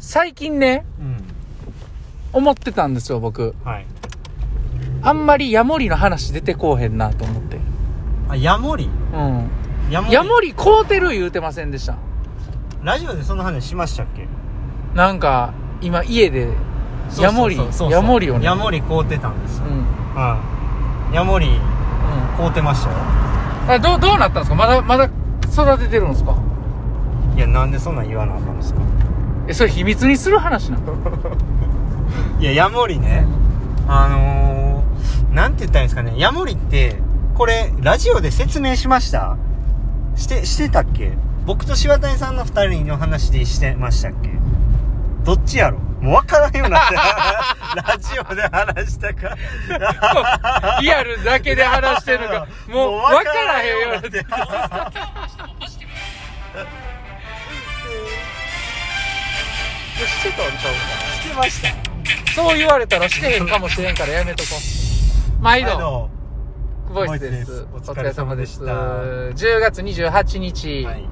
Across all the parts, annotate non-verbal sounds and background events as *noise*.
最近ね、うん。思ってたんですよ、僕。はい。あんまりヤモリの話出てこうへんなと思って。あ、ヤモリ？うん。ヤモヤモリ買うてる言うてませんでした。ラジオでその話しましたっけ？なんか、今家で、ヤモリヤモリをねヤモリ買うてたんですよ。うん。うん。はい。ヤモリ買うてましたよ。あどう、どうなったんですか？まだ、まだ育ててるんですか？いや、なんでそんなん言わなあかんですか？え、それ秘密にする話なの？*laughs* いや、ヤモリね。あのー、なんて言ったらいいんですかね。ヤモリって、これ、ラジオで説明しましたして、してたっけ？僕と柴谷さんの二人の話でしてましたっけ？どっちやろ？もう分からんようになって。*laughs* ラジオで話したか。*laughs* リアルだけで話してるのか、もう分からへんようになって。してたんちゃうかしてました。なそう言われたらしてへんかもしれんからやめとこう。毎度、度。ボイスです。お疲れ様です。お疲れ様で10月28日、はい。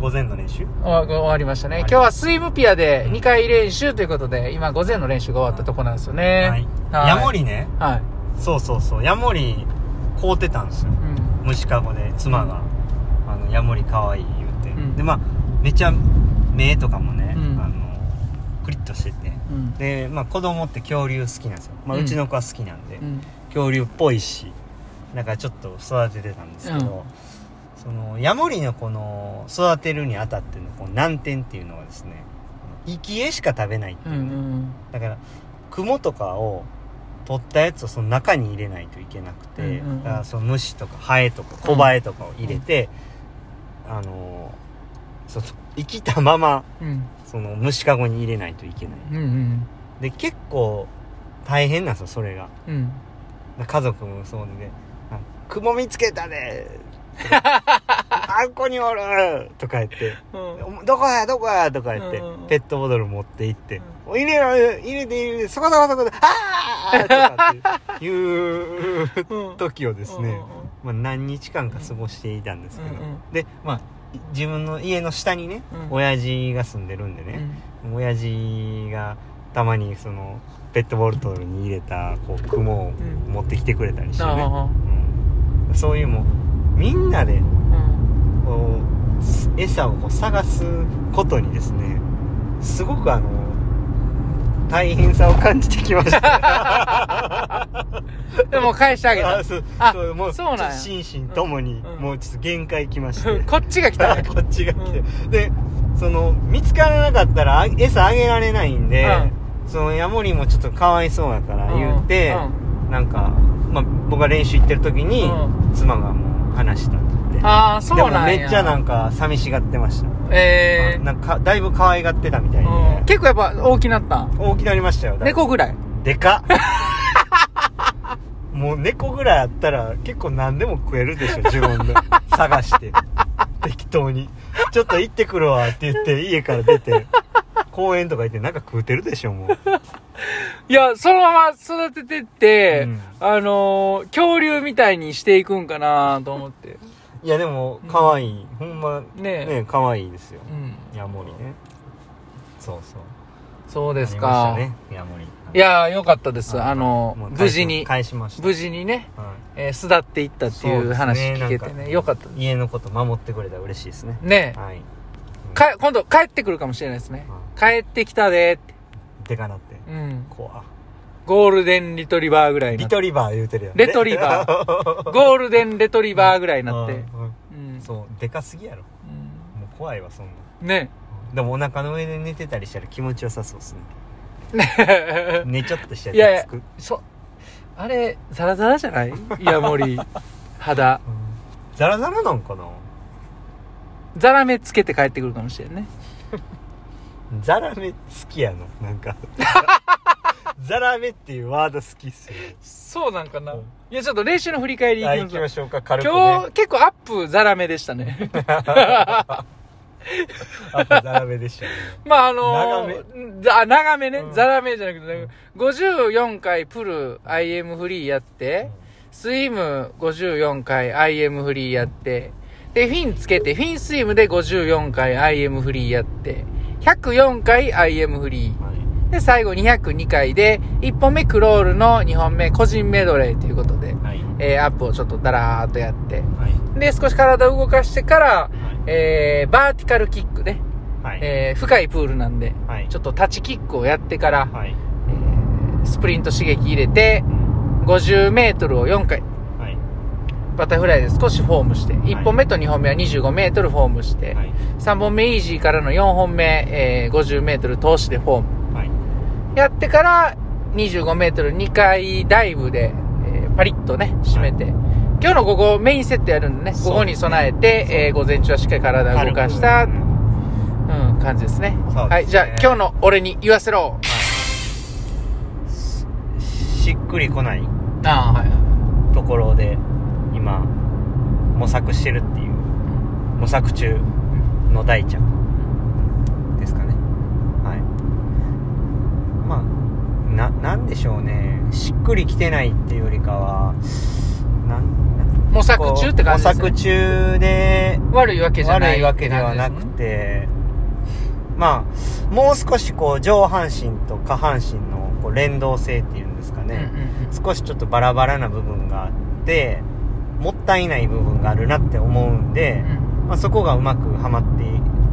午前の練習？終わ終わりましたね。はい今日はスイムピアで2回練習ということで、今午前の練習が終わったとこなんですよね。はい。はいヤモリね。はい。そうそうそう。ヤモリ、買うてたんですよ。うん。虫かごで妻が、あのヤモリかわいい言うて、うんでまあめっちゃ目とかもね、クリッとしててうん。でまあ子供って恐竜好きなんですよ、まあ、うんうちの子は好きなんで、うん。恐竜っぽいしだからちょっと育ててたんですけど、うんそのヤモリのこの育てるにあたってのこの難点っていうのはですね生き餌しか食べないってうん。いうう、ん。だから雲とかを取ったやつをその中に入れないといけなくて、うんうんうんだからその虫とかハエとかコバエとかを入れて、あのその生きたままうん。その虫かごに入れないといけないうん。うん。で結構大変なんですよそれがうん。家族もそうでねあ「雲見つけたで」*laughs* あんこにおる!」とか言ってうん。「どこやどこや!」とか言って、うんうんうんペットボトル持って行って「入れろ入れて入れてそこそこそこでああ!」とかっていううん時をですうんね、まあ、何日間か過ごしていたんですけど、うんうんでまあ自分の家の下にね、うん。親父が住んでるんでうね、ん。親父がたまにそのペットボトルに入れたこう雲をうん。持ってきてくれたりしてね、あうん。そういうもうみんなで。こう餌をこう探すことにですねすごくあの大変さを感じてきました。*laughs* でも返してあげた。あ。そうあそうもうそうなん心身ともに、うんもうちょっと限界きまして。*laughs* こっちが来た。ね。*laughs* こっちが来て、でその見つからなかったらあ餌あげられないんで、そのヤモリもちょっとかわいそうやから言うて、なんか、まあ、僕が練習行ってる時に、う妻がもう話したああ、そうなんや。めっちゃなんか寂しがってました、えあなんかだいぶ可愛がってたみたいえで、うん。結構やっぱ大きなった？ん大きなりましたよ。猫ぐらい？でかっ。*laughs* もう猫ぐらいあったら結構何でも食えるでしょ自分で。探して。適当に。ちょっと行ってくるわって言って家から出て公園とか行ってなんか食うてるでしょもう。いや、そのまま育ててって、うん。あのー恐竜みたいにしていくんかなと思って。いやでも可愛い、ほんまね。え。ね可愛いですよ。うん。ヤモリね。そうそう。そうですあか。ねヤモリ。いやー、よかったです。はい。あの無事に、返しました。無事にね、はい。えー巣立っていったっていう話ね。聞けてね、なんかよかった。家のこと守ってくれたら嬉しいですね。ね。はい。か、今度帰ってくるかもしれないですね。帰ってきたでって。でかなって。うん。怖ゴールデンリトリバーぐらいになって。リトリバー言うてるやんレトリバー。*laughs* ゴールデンレトリバーぐらいになって。うんうんうん。そうでかすぎやろ。うん。もう怖いわそんな。ね。でもお腹の上で寝てたりしたら気持ちよさそうっすね。ね *laughs* 寝ちょっとしたいやいややつつく。そ、あれ、ザラザラじゃない？ヤモリ、肌。ザラザラなんかな？ザラメつけて帰ってくるかもしれんね。*laughs* ザラメ好きやのなんか *laughs* ザラメっていうワード好きっすよそうなんかな。うん。いや、ちょっと練習の振り返りあいきましょう。行きましょうか。軽くね。今日、結構アップザラメでしたね。*laughs* あとザラメでしたね。*laughs* まあ、あのー、あ、長めね。うん。ザラメじゃなくて、54回プル IM フリーやって、スイム54回 IM フリーやって、で、フィンつけて、フィンスイムで54回 IM フリーやって、104回 IM フリー。はいで、最後202回で、1本目クロールの2本目個人メドレーということで、はい。えーアップをちょっとダラーっとやって、はい。で、少し体を動かしてから、はい。えー、バーティカルキックね、はい。えー深いプールなんで、はい。ちょっと立ちキックをやってから、はい。えースプリント刺激入れて、50メートルを4回、はい。バタフライで少しフォームして、1本目と2本目は25メートルフォームして、はい。3本目イージーからの4本目、えー50メートル通しでフォーム。はいやってから、25メートル2回ダイブで、えーパリッとね、締めて、今日の午後メインセットやるんでね、午後に備えて、えー午前中はしっかり体を動かした、うん、感じですね。すね。はい、じゃあ今日の俺に言わせろ。しっくりこないああ、はい。ところで今模索してるっていう。模索中の大ちゃんですかねはいまあななんでしょうね。しっくりきてないっていうよりかはなん模索中って感じですね。模索中で悪いわけじゃない悪いわけではなくて、まあもう少しこう上半身と下半身のこう連動性っていうんですかね、うんうんうん。少しちょっとバラバラな部分があってもったいない部分があるなって思うんで、まあ、そこがうまくはまって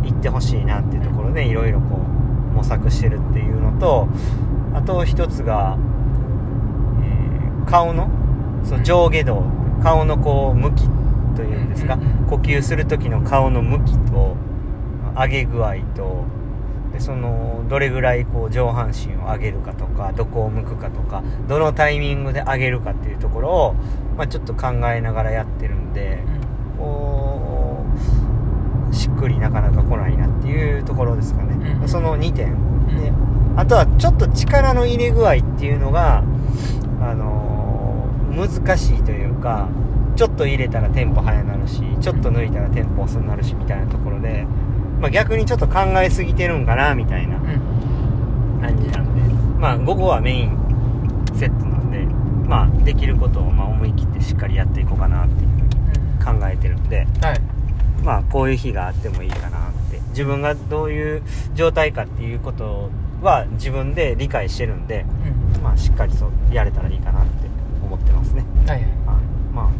いってほしいなっていうところでいろいろこう模索してるっていうのとあと一つが、えー顔のその上下動顔のこう向きというんですか呼吸する時の顔の向きと上げ具合とでそのどれぐらいこう上半身を上げるかとかどこを向くかとかどのタイミングで上げるかっていうところを、まあ、ちょっと考えながらやってるんでこうしっくりなかなか来ないなっていうところですかね、うんその2点あとはちょっと力の入れ具合っていうのがあのー難しいというかちょっと入れたらテンポ速なるしちょっと抜いたらテンポ遅くなるしみたいなところで、まあ、逆にちょっと考えすぎてるんかなみたいなうん感じなんでまあ午後はメインセットなんでまあできることをまあ思い切ってしっかりやっていこうかなっていうふうに考えてるんではい。まあこういう日があってもいいかなって自分がどういう状態かっていうことは自分で理解してるんでうん。まあしっかりそうやれたらいいかなって思ってますね。はいはい。はい。ま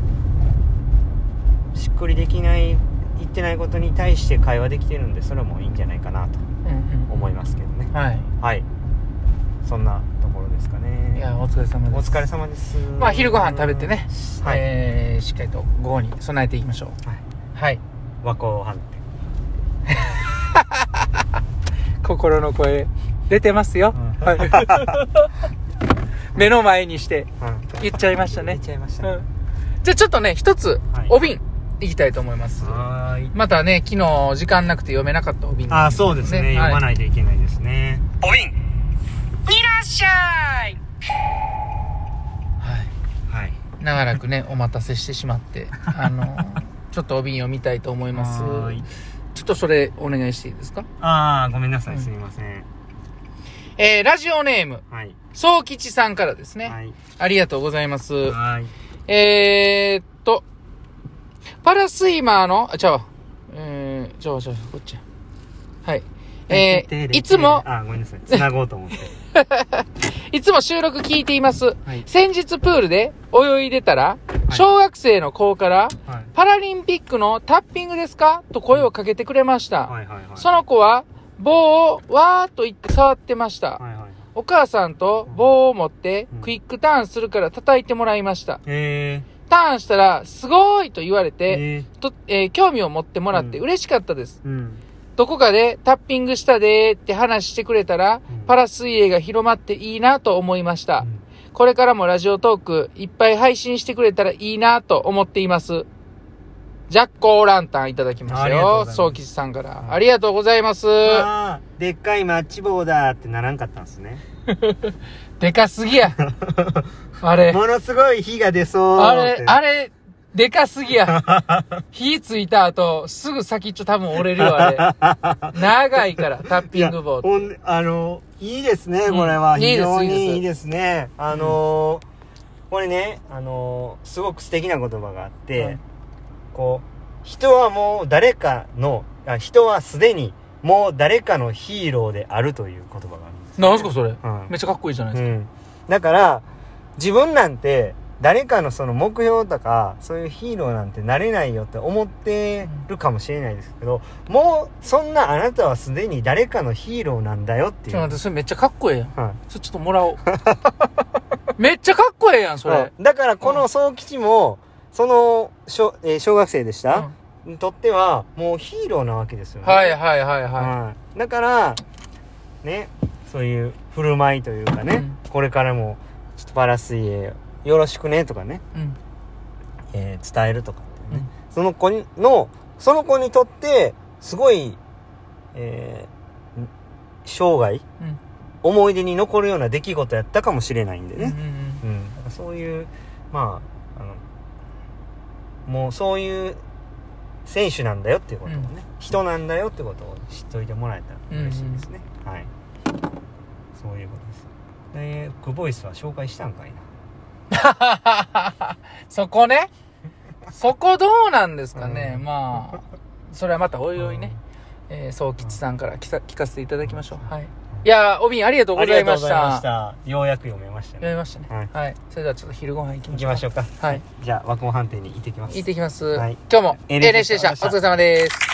あしっくりできない言ってないことに対して会話できてるんでそれもいいんじゃないかなとうんうん。思いますけどね。はい。はい。そんなところですかね。いや、お疲れ様です。お疲れ様です。まあ、昼ご飯食べてね、はい、えーしっかりと午後に備えていきましょう。はい、はい。和光飯店。*laughs* 心の声、出てますよ。うんはい。目の前にしてうん言っちゃいましたね出。ちゃいましたねうん。じゃあちょっとね、一つはい、お瓶、いきたいと思います。またね、昨日時間なくて読めなかったお瓶ああそうですね読まい。ないといけないですねお瓶いらっしゃいはい。はい長らくね、お待たせしてしまって、*laughs* あの、ちょっとお瓶読みたいと思います。ちょっとそれお願いしていいですか？ああごめんなさいうんすみません、えー、ラジオネーム、はい総吉さんからですね。はいありがとうございます。はいえーっと、パラスイマーの、あ、ちゃうわ。えー、ちゃうわちゃうわこっちや。はい。えー、いつも、あごめんなさいつなごうと思って *laughs* いつも収録聞いています。はい先日プールで泳いでたら、小学生の子から、はいパラリンピックのタッピングですか？と声をかけてくれました。はいはいはいその子は、棒をわーっと言って触ってました。はいはいお母さんと棒を持ってうんクイックターンするから叩いてもらいました。えターンしたら、すごーいと言われー、て、えと、えー興味を持ってもらってうん嬉しかったです。ー、うんどこかでタッピングしたでーって話してくれたら、うんパラ水泳が広まっていいなと思いました。うんこれからもラジオトークいっぱい配信してくれたらいいなと思っています。ジャッコーランタンいただきましたよ。総吉さんから。ありがとうございます。でっかいマッチ棒だってならんかったんですね *laughs* でかすぎや。*laughs* あれ。ものすごい火が出そうあれあれ、でかすぎや。火ついた後、すぐ先っちょ多分折れるよ、あれ。*laughs* 長いから、タッピングボード。ほんあのいいですねうんこれは、いいです非常いいですにいいですねあのーこれねあのーすごく素敵な言葉があって、はいこう人はもう誰かのあ人はすでにもう誰かのヒーローであるという言葉があるんですよなんすかそれ、うん。めっちゃかっこいいじゃないですか、うん、だから自分なんて誰かのその目標とかそういうヒーローなんてなれないよって思ってるかもしれないですけどもうそんなあなたはすでに誰かのヒーローなんだよっていう、ちょっと待って、それめっちゃかっこええやん。はいそれちょっともらおう。*laughs* めっちゃかっこええやん、それ。うん。だからこの総吉もその小,、えー小学生でした、にとってはもうヒーローなわけですよね。はいはいはいははい。だからねそういう振る舞いというかね、うん。これからもちょっとパラ水泳よろしくねとかね、い。うん。えー伝えるとかっていうね、うその子にのその子にとってすごい、えー生涯うん。思い出に残るような出来事やったかもしれないんでうん。うんね、うん。そういうまああのもうそういう選手なんだよっていうことをね、うん。人なんだよってことを知っといてもらえたら嬉しいですね、はい。そういうことです。でクボイスは紹介したんかいな。*laughs* そこね？そこどうなんですかね？うん。まあ、それはまたおいおいね、えー、総吉さんから聞か聞かせていただきましょう。はい。いやー、おびんありがとうございました。ありがとうございましたようやく読めましたね読みましたね。はいはい。それではちょっと昼ご飯行きましょう。行きましょうかはい。じゃあ和光飯店に行ってきます行ってきます。はい今日も NHK でした。お疲れ様です。